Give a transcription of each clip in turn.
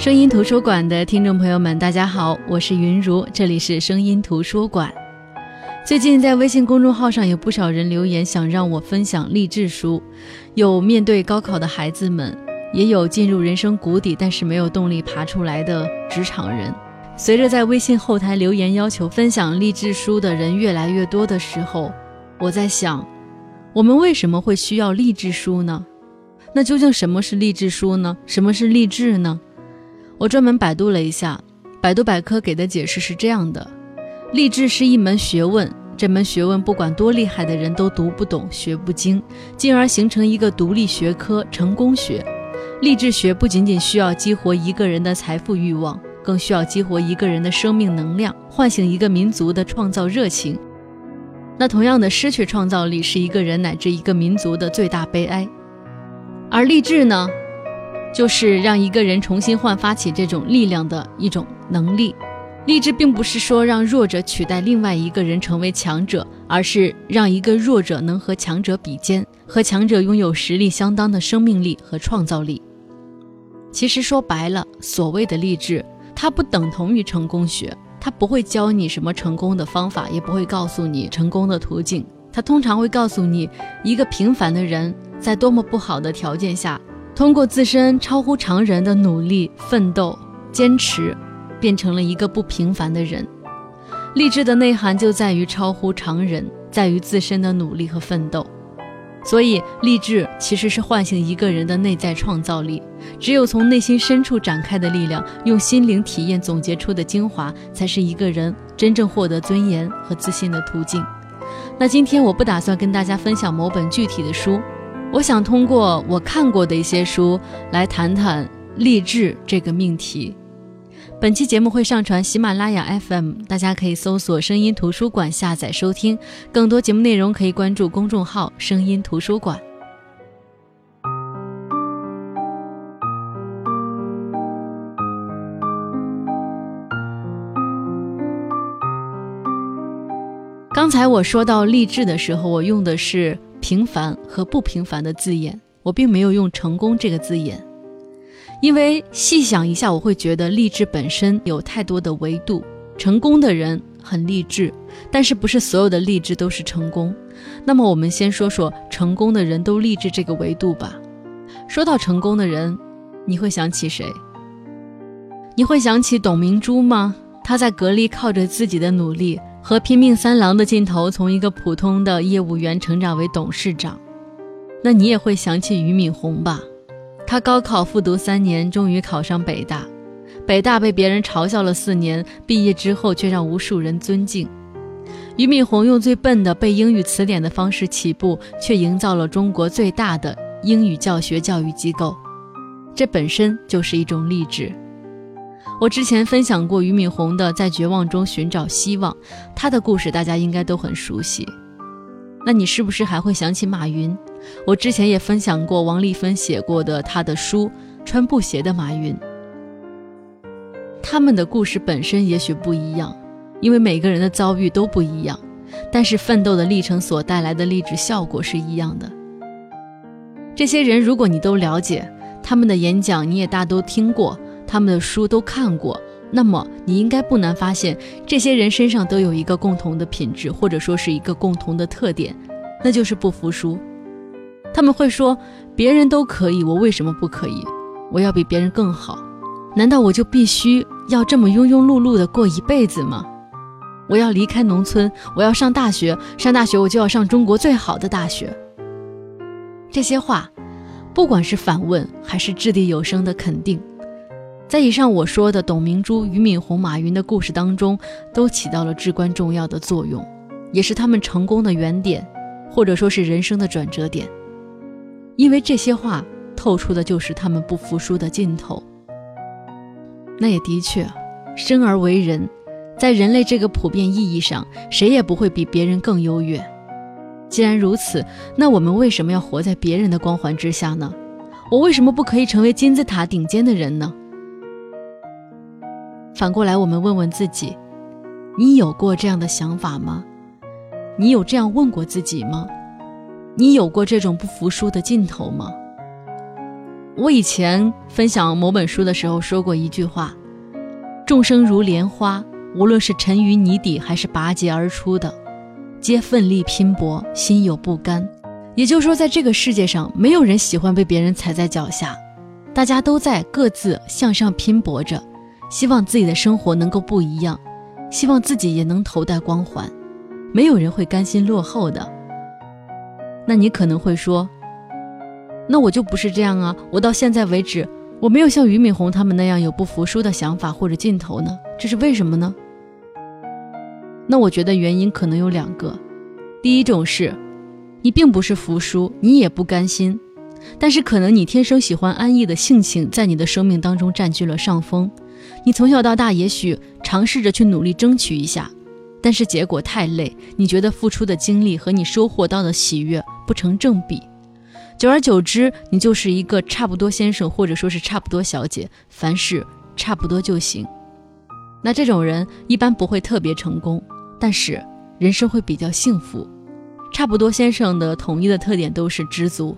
声音图书馆的听众朋友们，大家好，我是云如，这里是声音图书馆。最近在微信公众号上有不少人留言，想让我分享励志书，有面对高考的孩子们，也有进入人生谷底但是没有动力爬出来的职场人。随着在微信后台留言要求分享励志书的人越来越多的时候，我在想，我们为什么会需要励志书呢？那究竟什么是励志书呢？什么是励志呢？我专门百度了一下，百度百科给的解释是这样的：励志是一门学问，这门学问不管多厉害的人都读不懂、学不精，进而形成一个独立学科——成功学。励志学不仅仅需要激活一个人的财富欲望。更需要激活一个人的生命能量，唤醒一个民族的创造热情。那同样的，失去创造力是一个人乃至一个民族的最大悲哀。而励志呢，就是让一个人重新焕发起这种力量的一种能力。励志并不是说让弱者取代另外一个人成为强者，而是让一个弱者能和强者比肩，和强者拥有实力相当的生命力和创造力。其实说白了，所谓的励志。它不等同于成功学，它不会教你什么成功的方法，也不会告诉你成功的途径。它通常会告诉你，一个平凡的人在多么不好的条件下，通过自身超乎常人的努力、奋斗、坚持，变成了一个不平凡的人。励志的内涵就在于超乎常人，在于自身的努力和奋斗。所以，励志其实是唤醒一个人的内在创造力。只有从内心深处展开的力量，用心灵体验总结出的精华，才是一个人真正获得尊严和自信的途径。那今天我不打算跟大家分享某本具体的书，我想通过我看过的一些书来谈谈励志这个命题。本期节目会上传喜马拉雅 FM，大家可以搜索“声音图书馆”下载收听。更多节目内容可以关注公众号“声音图书馆”。刚才我说到励志的时候，我用的是平凡和不平凡的字眼，我并没有用成功这个字眼。因为细想一下，我会觉得励志本身有太多的维度。成功的人很励志，但是不是所有的励志都是成功。那么我们先说说成功的人都励志这个维度吧。说到成功的人，你会想起谁？你会想起董明珠吗？她在格力靠着自己的努力和拼命三郎的劲头，从一个普通的业务员成长为董事长。那你也会想起俞敏洪吧？他高考复读三年，终于考上北大。北大被别人嘲笑了四年，毕业之后却让无数人尊敬。俞敏洪用最笨的背英语词典的方式起步，却营造了中国最大的英语教学教育机构。这本身就是一种励志。我之前分享过俞敏洪的《在绝望中寻找希望》，他的故事大家应该都很熟悉。那你是不是还会想起马云？我之前也分享过王丽芬写过的他的书《穿布鞋的马云》。他们的故事本身也许不一样，因为每个人的遭遇都不一样，但是奋斗的历程所带来的励志效果是一样的。这些人如果你都了解，他们的演讲你也大都听过，他们的书都看过，那么你应该不难发现，这些人身上都有一个共同的品质，或者说是一个共同的特点，那就是不服输。他们会说：“别人都可以，我为什么不可以？我要比别人更好。难道我就必须要这么庸庸碌碌的过一辈子吗？我要离开农村，我要上大学，上大学我就要上中国最好的大学。”这些话，不管是反问还是掷地有声的肯定，在以上我说的董明珠、俞敏洪、马云的故事当中，都起到了至关重要的作用，也是他们成功的原点，或者说是人生的转折点。因为这些话透出的就是他们不服输的劲头。那也的确，生而为人，在人类这个普遍意义上，谁也不会比别人更优越。既然如此，那我们为什么要活在别人的光环之下呢？我为什么不可以成为金字塔顶尖的人呢？反过来，我们问问自己：你有过这样的想法吗？你有这样问过自己吗？你有过这种不服输的劲头吗？我以前分享某本书的时候说过一句话：“众生如莲花，无论是沉于泥底还是拔节而出的，皆奋力拼搏，心有不甘。”也就是说，在这个世界上，没有人喜欢被别人踩在脚下，大家都在各自向上拼搏着，希望自己的生活能够不一样，希望自己也能头戴光环，没有人会甘心落后的。那你可能会说，那我就不是这样啊！我到现在为止，我没有像俞敏洪他们那样有不服输的想法或者劲头呢，这是为什么呢？那我觉得原因可能有两个，第一种是。你并不是服输，你也不甘心，但是可能你天生喜欢安逸的性情在你的生命当中占据了上风。你从小到大也许尝试着去努力争取一下，但是结果太累，你觉得付出的精力和你收获到的喜悦不成正比。久而久之，你就是一个差不多先生，或者说是差不多小姐，凡事差不多就行。那这种人一般不会特别成功，但是人生会比较幸福。差不多先生的统一的特点都是知足。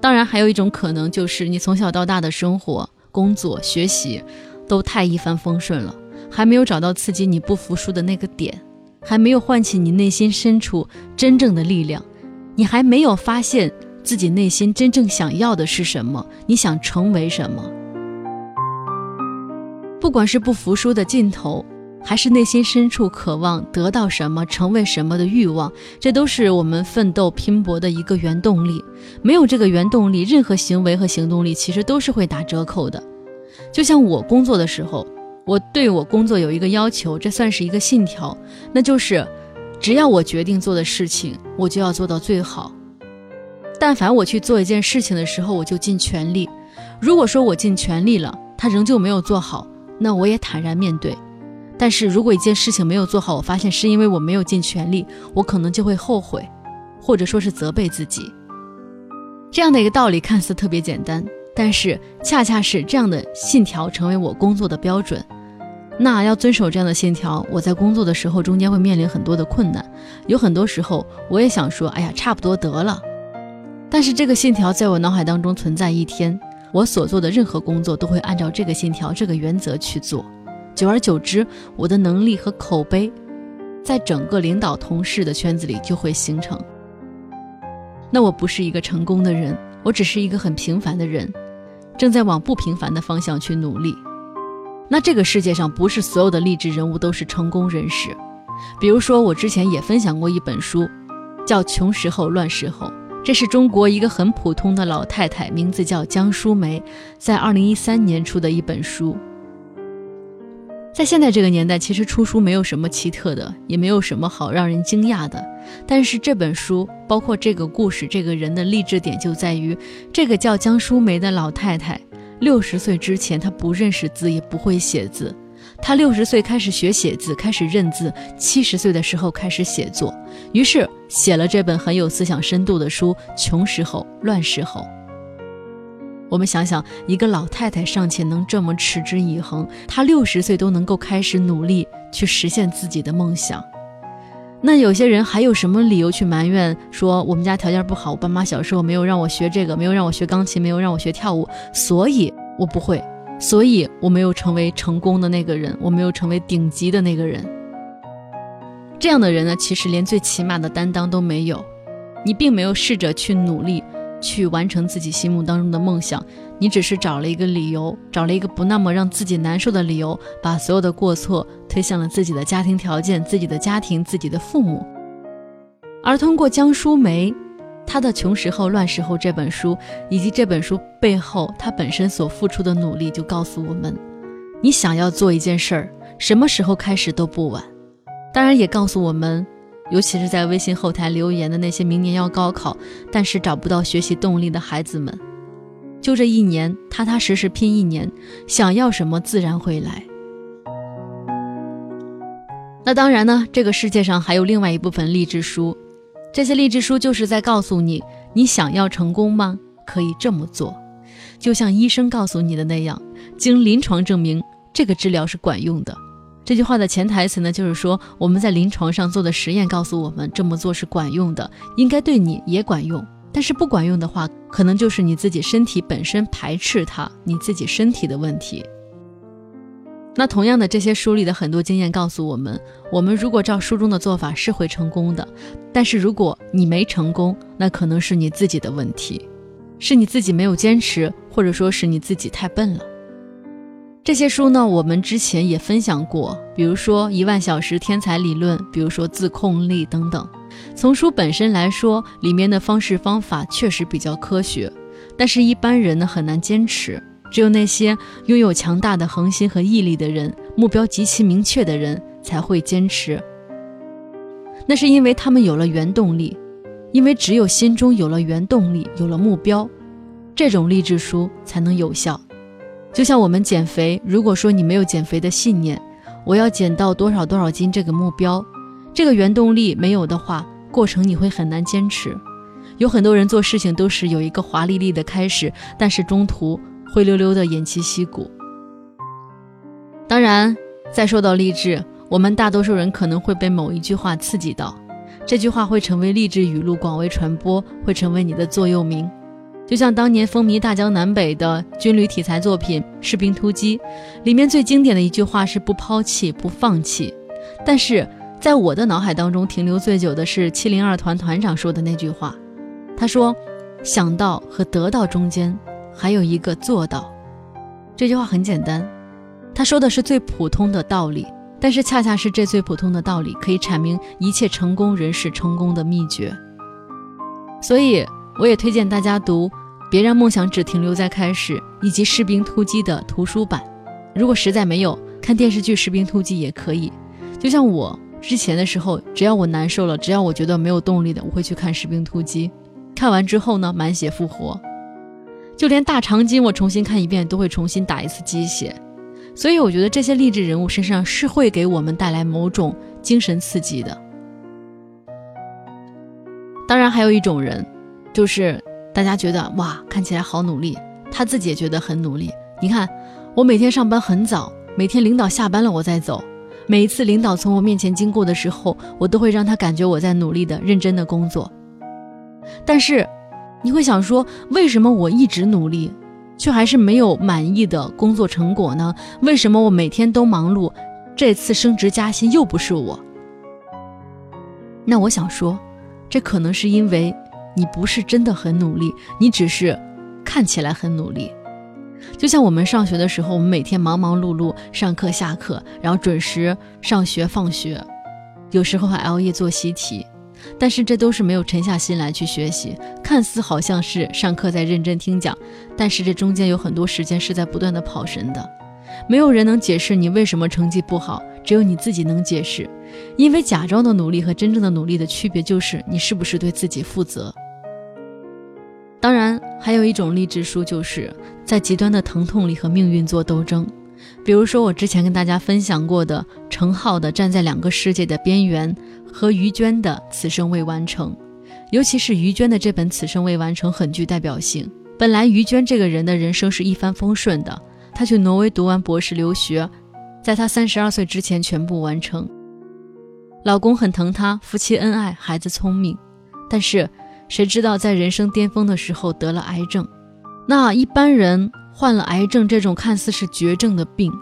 当然，还有一种可能就是你从小到大的生活、工作、学习都太一帆风顺了，还没有找到刺激你不服输的那个点，还没有唤起你内心深处真正的力量，你还没有发现自己内心真正想要的是什么，你想成为什么？不管是不服输的劲头。还是内心深处渴望得到什么、成为什么的欲望，这都是我们奋斗拼搏的一个原动力。没有这个原动力，任何行为和行动力其实都是会打折扣的。就像我工作的时候，我对我工作有一个要求，这算是一个信条，那就是只要我决定做的事情，我就要做到最好。但凡我去做一件事情的时候，我就尽全力。如果说我尽全力了，他仍旧没有做好，那我也坦然面对。但是如果一件事情没有做好，我发现是因为我没有尽全力，我可能就会后悔，或者说是责备自己。这样的一个道理看似特别简单，但是恰恰是这样的信条成为我工作的标准。那要遵守这样的信条，我在工作的时候中间会面临很多的困难，有很多时候我也想说，哎呀，差不多得了。但是这个信条在我脑海当中存在一天，我所做的任何工作都会按照这个信条、这个原则去做。久而久之，我的能力和口碑，在整个领导同事的圈子里就会形成。那我不是一个成功的人，我只是一个很平凡的人，正在往不平凡的方向去努力。那这个世界上不是所有的励志人物都是成功人士。比如说，我之前也分享过一本书，叫《穷时候乱时候》，这是中国一个很普通的老太太，名字叫江淑梅，在二零一三年出的一本书。在现在这个年代，其实出书没有什么奇特的，也没有什么好让人惊讶的。但是这本书，包括这个故事，这个人的励志点就在于，这个叫江淑梅的老太太，六十岁之前她不认识字，也不会写字。她六十岁开始学写字，开始认字，七十岁的时候开始写作，于是写了这本很有思想深度的书《穷时候乱时候》。我们想想，一个老太太尚且能这么持之以恒，她六十岁都能够开始努力去实现自己的梦想。那有些人还有什么理由去埋怨说我们家条件不好，我爸妈小时候没有让我学这个，没有让我学钢琴，没有让我学跳舞，所以我不会，所以我没有成为成功的那个人，我没有成为顶级的那个人。这样的人呢，其实连最起码的担当都没有，你并没有试着去努力。去完成自己心目当中的梦想，你只是找了一个理由，找了一个不那么让自己难受的理由，把所有的过错推向了自己的家庭条件、自己的家庭、自己的父母。而通过江淑梅，她的《穷时候乱时候》这本书，以及这本书背后她本身所付出的努力，就告诉我们：你想要做一件事儿，什么时候开始都不晚。当然，也告诉我们。尤其是在微信后台留言的那些明年要高考，但是找不到学习动力的孩子们，就这一年，踏踏实实拼一年，想要什么自然会来。那当然呢，这个世界上还有另外一部分励志书，这些励志书就是在告诉你，你想要成功吗？可以这么做，就像医生告诉你的那样，经临床证明，这个治疗是管用的。这句话的潜台词呢，就是说我们在临床上做的实验告诉我们，这么做是管用的，应该对你也管用，但是不管用的话，可能就是你自己身体本身排斥它，你自己身体的问题。那同样的，这些书里的很多经验告诉我们，我们如果照书中的做法是会成功的，但是如果你没成功，那可能是你自己的问题，是你自己没有坚持，或者说是你自己太笨了。这些书呢，我们之前也分享过，比如说一万小时天才理论，比如说自控力等等。从书本身来说，里面的方式方法确实比较科学，但是一般人呢很难坚持。只有那些拥有强大的恒心和毅力的人，目标极其明确的人才会坚持。那是因为他们有了原动力，因为只有心中有了原动力，有了目标，这种励志书才能有效。就像我们减肥，如果说你没有减肥的信念，我要减到多少多少斤这个目标。这个原动力没有的话，过程你会很难坚持。有很多人做事情都是有一个华丽丽的开始，但是中途灰溜溜的偃旗息鼓。当然，再说到励志，我们大多数人可能会被某一句话刺激到，这句话会成为励志语录，广为传播，会成为你的座右铭。就像当年风靡大江南北的军旅题材作品《士兵突击》，里面最经典的一句话是“不抛弃，不放弃”，但是。在我的脑海当中停留最久的是七零二团团长说的那句话，他说：“想到和得到中间还有一个做到。”这句话很简单，他说的是最普通的道理，但是恰恰是这最普通的道理可以阐明一切成功人士成功的秘诀。所以，我也推荐大家读《别让梦想只停留在开始》以及《士兵突击》的图书版。如果实在没有看电视剧《士兵突击》也可以，就像我。之前的时候，只要我难受了，只要我觉得没有动力的，我会去看《士兵突击》。看完之后呢，满血复活。就连大长今，我重新看一遍，都会重新打一次鸡血。所以，我觉得这些励志人物身上是会给我们带来某种精神刺激的。当然，还有一种人，就是大家觉得哇，看起来好努力，他自己也觉得很努力。你看，我每天上班很早，每天领导下班了我再走。每一次领导从我面前经过的时候，我都会让他感觉我在努力的、认真的工作。但是，你会想说，为什么我一直努力，却还是没有满意的工作成果呢？为什么我每天都忙碌，这次升职加薪又不是我？那我想说，这可能是因为你不是真的很努力，你只是看起来很努力。就像我们上学的时候，我们每天忙忙碌碌，上课下课，然后准时上学放学，有时候还熬夜做习题，但是这都是没有沉下心来去学习。看似好像是上课在认真听讲，但是这中间有很多时间是在不断的跑神的。没有人能解释你为什么成绩不好，只有你自己能解释。因为假装的努力和真正的努力的区别就是你是不是对自己负责。当然，还有一种励志书，就是在极端的疼痛里和命运做斗争。比如说，我之前跟大家分享过的程浩的《站在两个世界的边缘》和于娟的《此生未完成》，尤其是于娟的这本《此生未完成》很具代表性。本来于娟这个人的人生是一帆风顺的，她去挪威读完博士留学，在她三十二岁之前全部完成。老公很疼她，夫妻恩爱，孩子聪明，但是。谁知道在人生巅峰的时候得了癌症？那一般人患了癌症这种看似是绝症的病，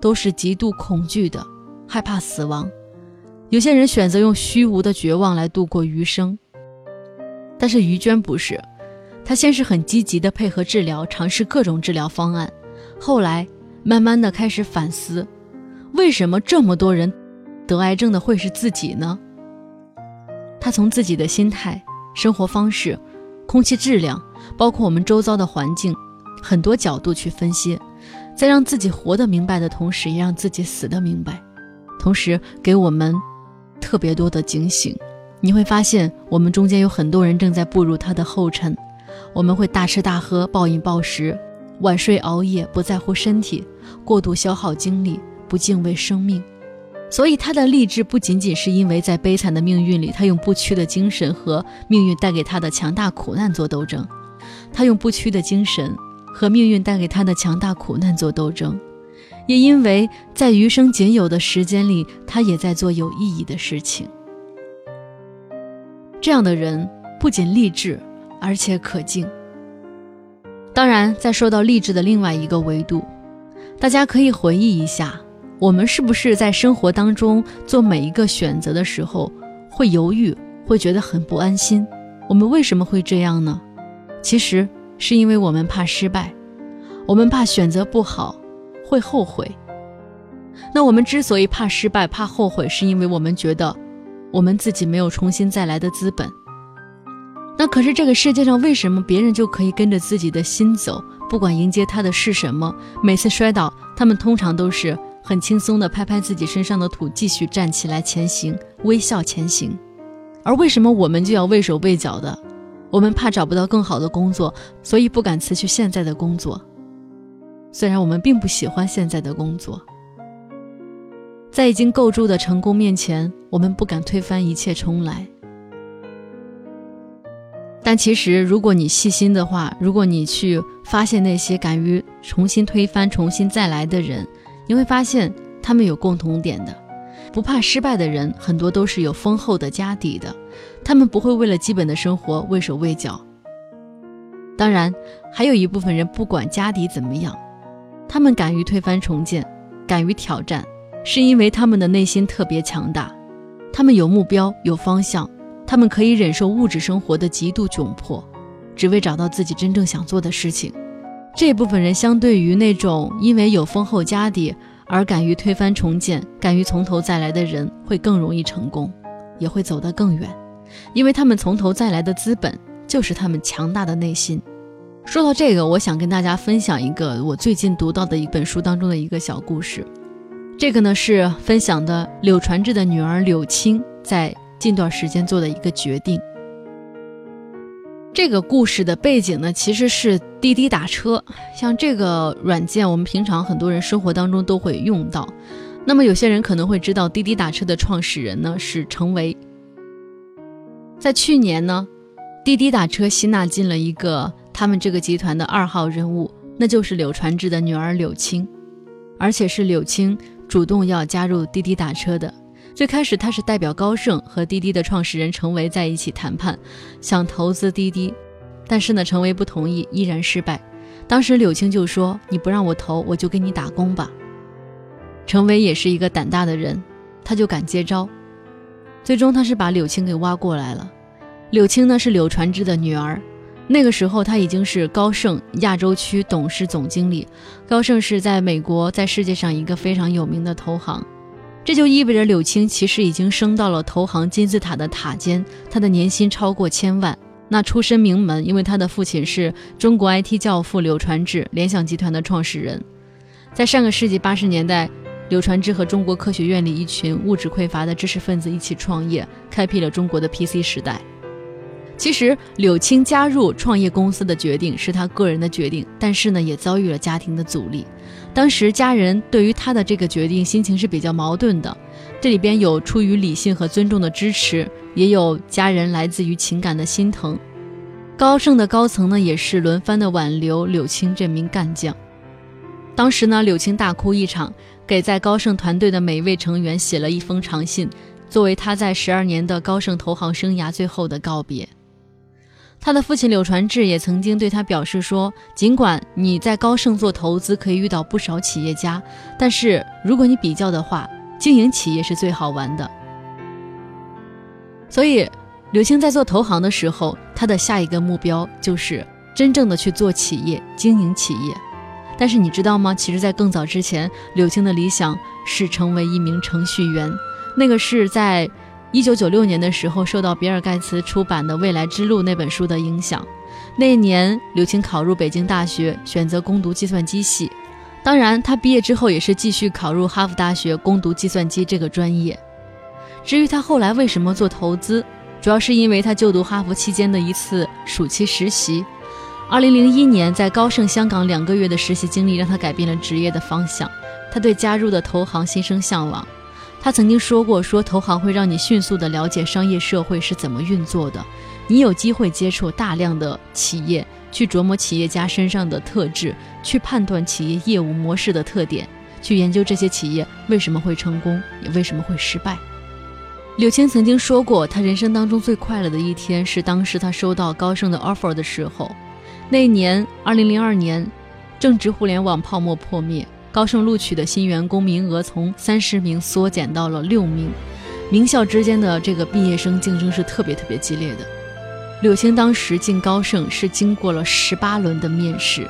都是极度恐惧的，害怕死亡。有些人选择用虚无的绝望来度过余生。但是于娟不是，她先是很积极的配合治疗，尝试各种治疗方案，后来慢慢的开始反思，为什么这么多人得癌症的会是自己呢？他从自己的心态。生活方式、空气质量，包括我们周遭的环境，很多角度去分析，在让自己活得明白的同时，也让自己死得明白，同时给我们特别多的警醒。你会发现，我们中间有很多人正在步入他的后尘。我们会大吃大喝、暴饮暴食、晚睡熬夜，不在乎身体，过度消耗精力，不敬畏生命。所以他的励志不仅仅是因为在悲惨的命运里，他用不屈的精神和命运带给他的强大苦难做斗争。他用不屈的精神和命运带给他的强大苦难做斗争，也因为在余生仅有的时间里，他也在做有意义的事情。这样的人不仅励志，而且可敬。当然，在说到励志的另外一个维度，大家可以回忆一下，我们是不是在生活当中做每一个选择的时候会犹豫，会觉得很不安心？我们为什么会这样呢？其实是因为我们怕失败，我们怕选择不好会后悔。那我们之所以怕失败、怕后悔，是因为我们觉得我们自己没有重新再来的资本。那可是这个世界上为什么别人就可以跟着自己的心走，不管迎接他的是什么？每次摔倒，他们通常都是很轻松的拍拍自己身上的土，继续站起来前行，微笑前行。而为什么我们就要畏手畏脚的？我们怕找不到更好的工作，所以不敢辞去现在的工作。虽然我们并不喜欢现在的工作，在已经构筑的成功面前，我们不敢推翻一切重来。但其实，如果你细心的话，如果你去发现那些敢于重新推翻、重新再来的人，你会发现他们有共同点的。不怕失败的人，很多都是有丰厚的家底的，他们不会为了基本的生活畏手畏脚。当然，还有一部分人不管家底怎么样，他们敢于推翻重建，敢于挑战，是因为他们的内心特别强大，他们有目标、有方向。他们可以忍受物质生活的极度窘迫，只为找到自己真正想做的事情。这部分人相对于那种因为有丰厚家底而敢于推翻重建、敢于从头再来的人，会更容易成功，也会走得更远，因为他们从头再来的资本就是他们强大的内心。说到这个，我想跟大家分享一个我最近读到的一本书当中的一个小故事。这个呢是分享的柳传志的女儿柳青在。近段时间做的一个决定。这个故事的背景呢，其实是滴滴打车。像这个软件，我们平常很多人生活当中都会用到。那么有些人可能会知道，滴滴打车的创始人呢是程维。在去年呢，滴滴打车吸纳进了一个他们这个集团的二号人物，那就是柳传志的女儿柳青，而且是柳青主动要加入滴滴打车的。最开始，他是代表高盛和滴滴的创始人程维在一起谈判，想投资滴滴，但是呢，程维不同意，依然失败。当时柳青就说：“你不让我投，我就给你打工吧。”程维也是一个胆大的人，他就敢接招。最终，他是把柳青给挖过来了。柳青呢是柳传志的女儿，那个时候他已经是高盛亚洲区董事总经理。高盛是在美国，在世界上一个非常有名的投行。这就意味着柳青其实已经升到了投行金字塔的塔尖，他的年薪超过千万，那出身名门，因为他的父亲是中国 IT 教父柳传志，联想集团的创始人。在上个世纪八十年代，柳传志和中国科学院里一群物质匮乏的知识分子一起创业，开辟了中国的 PC 时代。其实柳青加入创业公司的决定是他个人的决定，但是呢，也遭遇了家庭的阻力。当时家人对于他的这个决定心情是比较矛盾的，这里边有出于理性和尊重的支持，也有家人来自于情感的心疼。高盛的高层呢，也是轮番的挽留柳青这名干将。当时呢，柳青大哭一场，给在高盛团队的每一位成员写了一封长信，作为他在十二年的高盛投行生涯最后的告别。他的父亲柳传志也曾经对他表示说：“尽管你在高盛做投资可以遇到不少企业家，但是如果你比较的话，经营企业是最好玩的。”所以，柳青在做投行的时候，他的下一个目标就是真正的去做企业、经营企业。但是你知道吗？其实，在更早之前，柳青的理想是成为一名程序员，那个是在。一九九六年的时候，受到比尔盖茨出版的《未来之路》那本书的影响，那一年刘青考入北京大学，选择攻读计算机系。当然，他毕业之后也是继续考入哈佛大学，攻读计算机这个专业。至于他后来为什么做投资，主要是因为他就读哈佛期间的一次暑期实习。二零零一年在高盛香港两个月的实习经历，让他改变了职业的方向。他对加入的投行心生向往。他曾经说过：“说投行会让你迅速地了解商业社会是怎么运作的，你有机会接触大量的企业，去琢磨企业家身上的特质，去判断企业业务模式的特点，去研究这些企业为什么会成功，也为什么会失败。”柳青曾经说过，他人生当中最快乐的一天是当时他收到高盛的 offer 的时候。那一年，二零零二年，正值互联网泡沫破灭，高盛录取的新员工名额从三十名缩减到了六名，名校之间的这个毕业生竞争是特别特别激烈的。柳青当时进高盛是经过了十八轮的面试，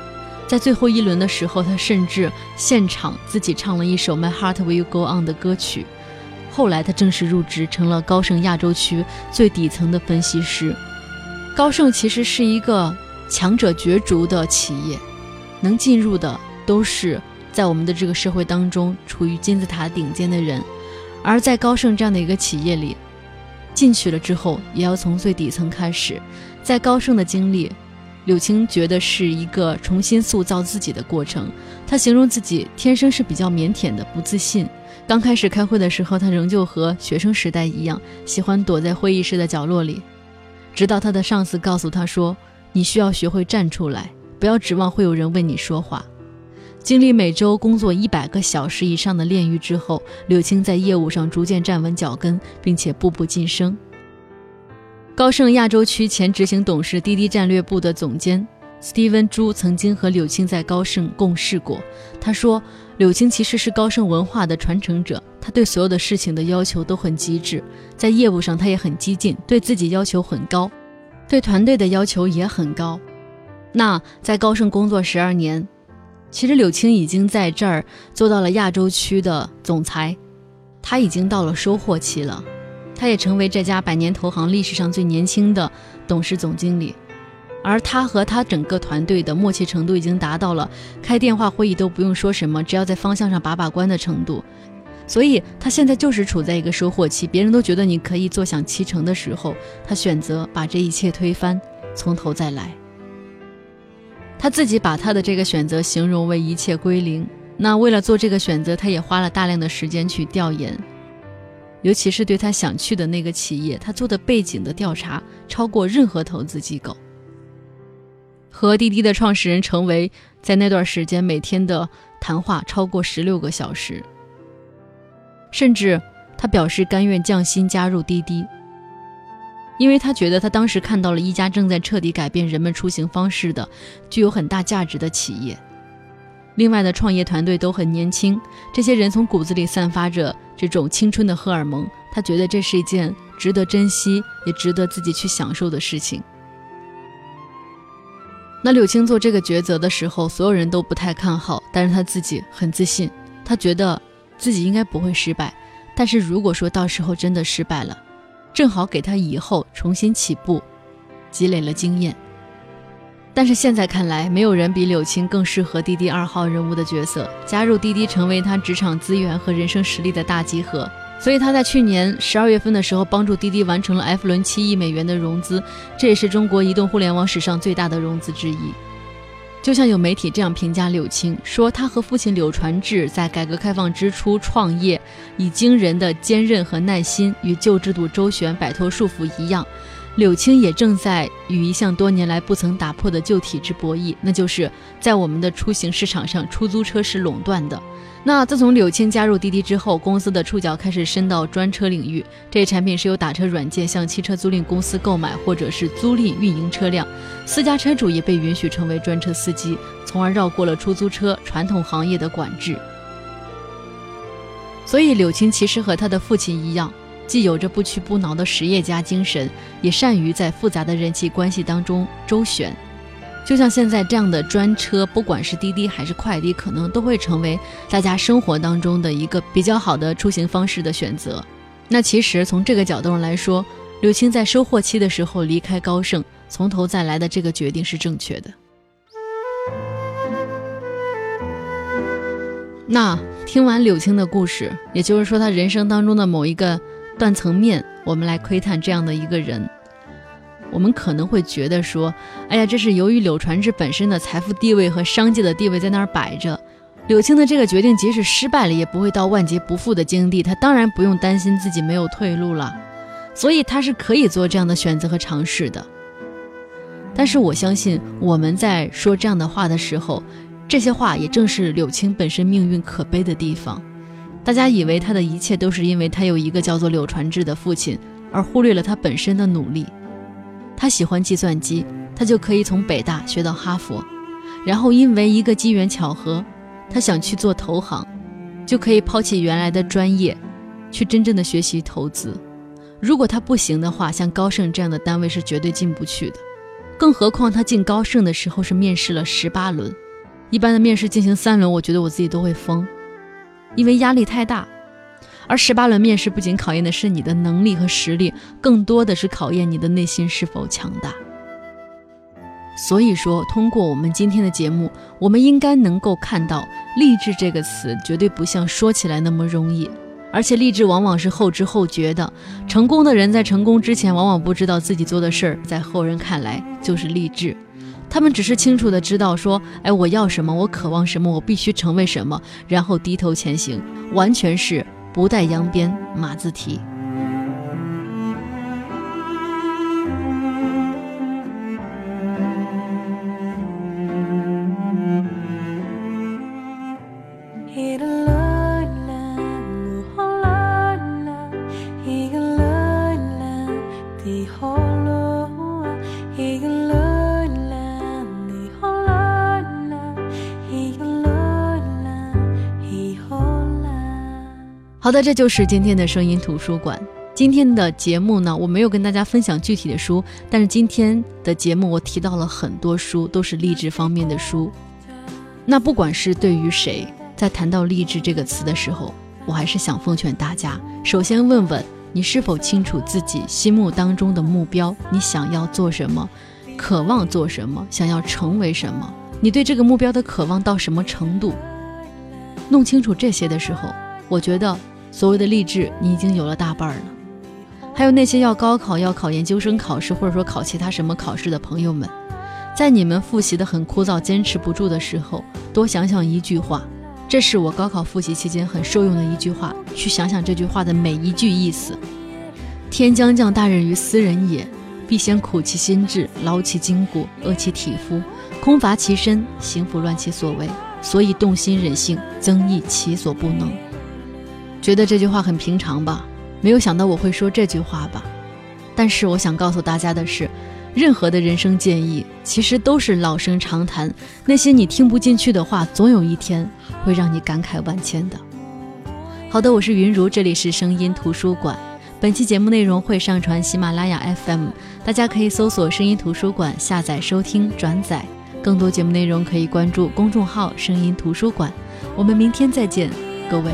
在最后一轮的时候，他甚至现场自己唱了一首《My Heart Will Go On》的歌曲。后来他正式入职，成了高盛亚洲区最底层的分析师。高盛其实是一个强者角逐的企业，能进入的都是在我们的这个社会当中处于金字塔顶尖的人。而在高盛这样的一个企业里，进去了之后也要从最底层开始。在高盛的经历，柳青觉得是一个重新塑造自己的过程。他形容自己天生是比较腼腆的，不自信。刚开始开会的时候，他仍旧和学生时代一样，喜欢躲在会议室的角落里。直到他的上司告诉他说：“你需要学会站出来，不要指望会有人为你说话。”经历每周工作一百个小时以上的炼狱之后，柳青在业务上逐渐站稳脚跟，并且步步晋升。高盛亚洲区前执行董事、滴滴战略部的总监。Steven 朱曾经和柳青在高盛共事过。他说，柳青其实是高盛文化的传承者，他对所有的事情的要求都很极致，在业务上他也很激进，对自己要求很高，对团队的要求也很高。那在高盛工作十二年，其实柳青已经在这儿做到了亚洲区的总裁，他已经到了收获期了，他也成为这家百年投行历史上最年轻的董事总经理。而他和他整个团队的默契程度已经达到了开电话会议都不用说什么，只要在方向上把把关的程度。所以他现在就是处在一个收获期，别人都觉得你可以坐享其成的时候，他选择把这一切推翻，从头再来。他自己把他的这个选择形容为一切归零。那为了做这个选择，他也花了大量的时间去调研，尤其是对他想去的那个企业，他做的背景的调查超过任何投资机构。和滴滴的创始人程维在那段时间每天的谈话超过十六个小时，甚至他表示甘愿降薪加入滴滴，因为他觉得他当时看到了一家正在彻底改变人们出行方式的、具有很大价值的企业。另外的创业团队都很年轻，这些人从骨子里散发着这种青春的荷尔蒙，他觉得这是一件值得珍惜也值得自己去享受的事情。那柳青做这个抉择的时候，所有人都不太看好，但是他自己很自信，他觉得自己应该不会失败。但是如果说到时候真的失败了，正好给他以后重新起步，积累了经验。但是现在看来，没有人比柳青更适合滴滴二号人物的角色，加入滴滴成为他职场资源和人生实力的大集合。所以他在去年十二月份的时候，帮助滴滴完成了 F 轮七亿美元的融资，这也是中国移动互联网史上最大的融资之一。就像有媒体这样评价柳青，说他和父亲柳传志在改革开放之初创业，以惊人的坚韧和耐心与旧制度周旋摆脱束缚一样，柳青也正在与一项多年来不曾打破的旧体制博弈，那就是在我们的出行市场上，出租车是垄断的。那自从柳青加入滴滴之后，公司的触角开始伸到专车领域。这产品是由打车软件向汽车租赁公司购买，或者是租赁运营车辆。私家车主也被允许成为专车司机，从而绕过了出租车传统行业的管制。所以，柳青其实和他的父亲一样，既有着不屈不挠的实业家精神，也善于在复杂的人际关系当中周旋。就像现在这样的专车，不管是滴滴还是快滴，可能都会成为大家生活当中的一个比较好的出行方式的选择。那其实从这个角度上来说，柳青在收获期的时候离开高盛，从头再来的这个决定是正确的。那听完柳青的故事，也就是说他人生当中的某一个断层面，我们来窥探这样的一个人。我们可能会觉得说，哎呀，这是由于柳传志本身的财富地位和商界的地位在那儿摆着，柳青的这个决定即使失败了，也不会到万劫不复的境地。他当然不用担心自己没有退路了，所以他是可以做这样的选择和尝试的。但是我相信，我们在说这样的话的时候，这些话也正是柳青本身命运可悲的地方。大家以为他的一切都是因为他有一个叫做柳传志的父亲，而忽略了他本身的努力。他喜欢计算机，他就可以从北大学到哈佛，然后因为一个机缘巧合，他想去做投行，就可以抛弃原来的专业，去真正的学习投资。如果他不行的话，像高盛这样的单位是绝对进不去的。更何况他进高盛的时候是面试了十八轮，一般的面试进行三轮，我觉得我自己都会疯，因为压力太大。而十八轮面试不仅考验的是你的能力和实力，更多的是考验你的内心是否强大。所以说，通过我们今天的节目，我们应该能够看到“励志”这个词绝对不像说起来那么容易，而且励志往往是后知后觉的。成功的人在成功之前，往往不知道自己做的事儿，在后人看来就是励志。他们只是清楚的知道说：“哎，我要什么，我渴望什么，我必须成为什么，然后低头前行。”完全是。不带扬鞭，马自蹄。好的，这就是今天的声音图书馆。今天的节目呢，我没有跟大家分享具体的书，但是今天的节目我提到了很多书，都是励志方面的书。那不管是对于谁，在谈到励志这个词的时候，我还是想奉劝大家：首先问问你是否清楚自己心目当中的目标，你想要做什么，渴望做什么，想要成为什么？你对这个目标的渴望到什么程度？弄清楚这些的时候，我觉得。所谓的励志，你已经有了大半了。还有那些要高考、要考研究生考试，或者说考其他什么考试的朋友们，在你们复习的很枯燥、坚持不住的时候，多想想一句话。这是我高考复习期间很受用的一句话。去想想这句话的每一句意思：天将降大任于斯人也，必先苦其心志，劳其筋骨，饿其体肤，空乏其身，行拂乱其所为，所以动心忍性，增益其所不能。觉得这句话很平常吧？没有想到我会说这句话吧？但是我想告诉大家的是，任何的人生建议其实都是老生常谈。那些你听不进去的话，总有一天会让你感慨万千的。好的，我是云如，这里是声音图书馆。本期节目内容会上传喜马拉雅 FM，大家可以搜索“声音图书馆”下载收听转载。更多节目内容可以关注公众号“声音图书馆”。我们明天再见，各位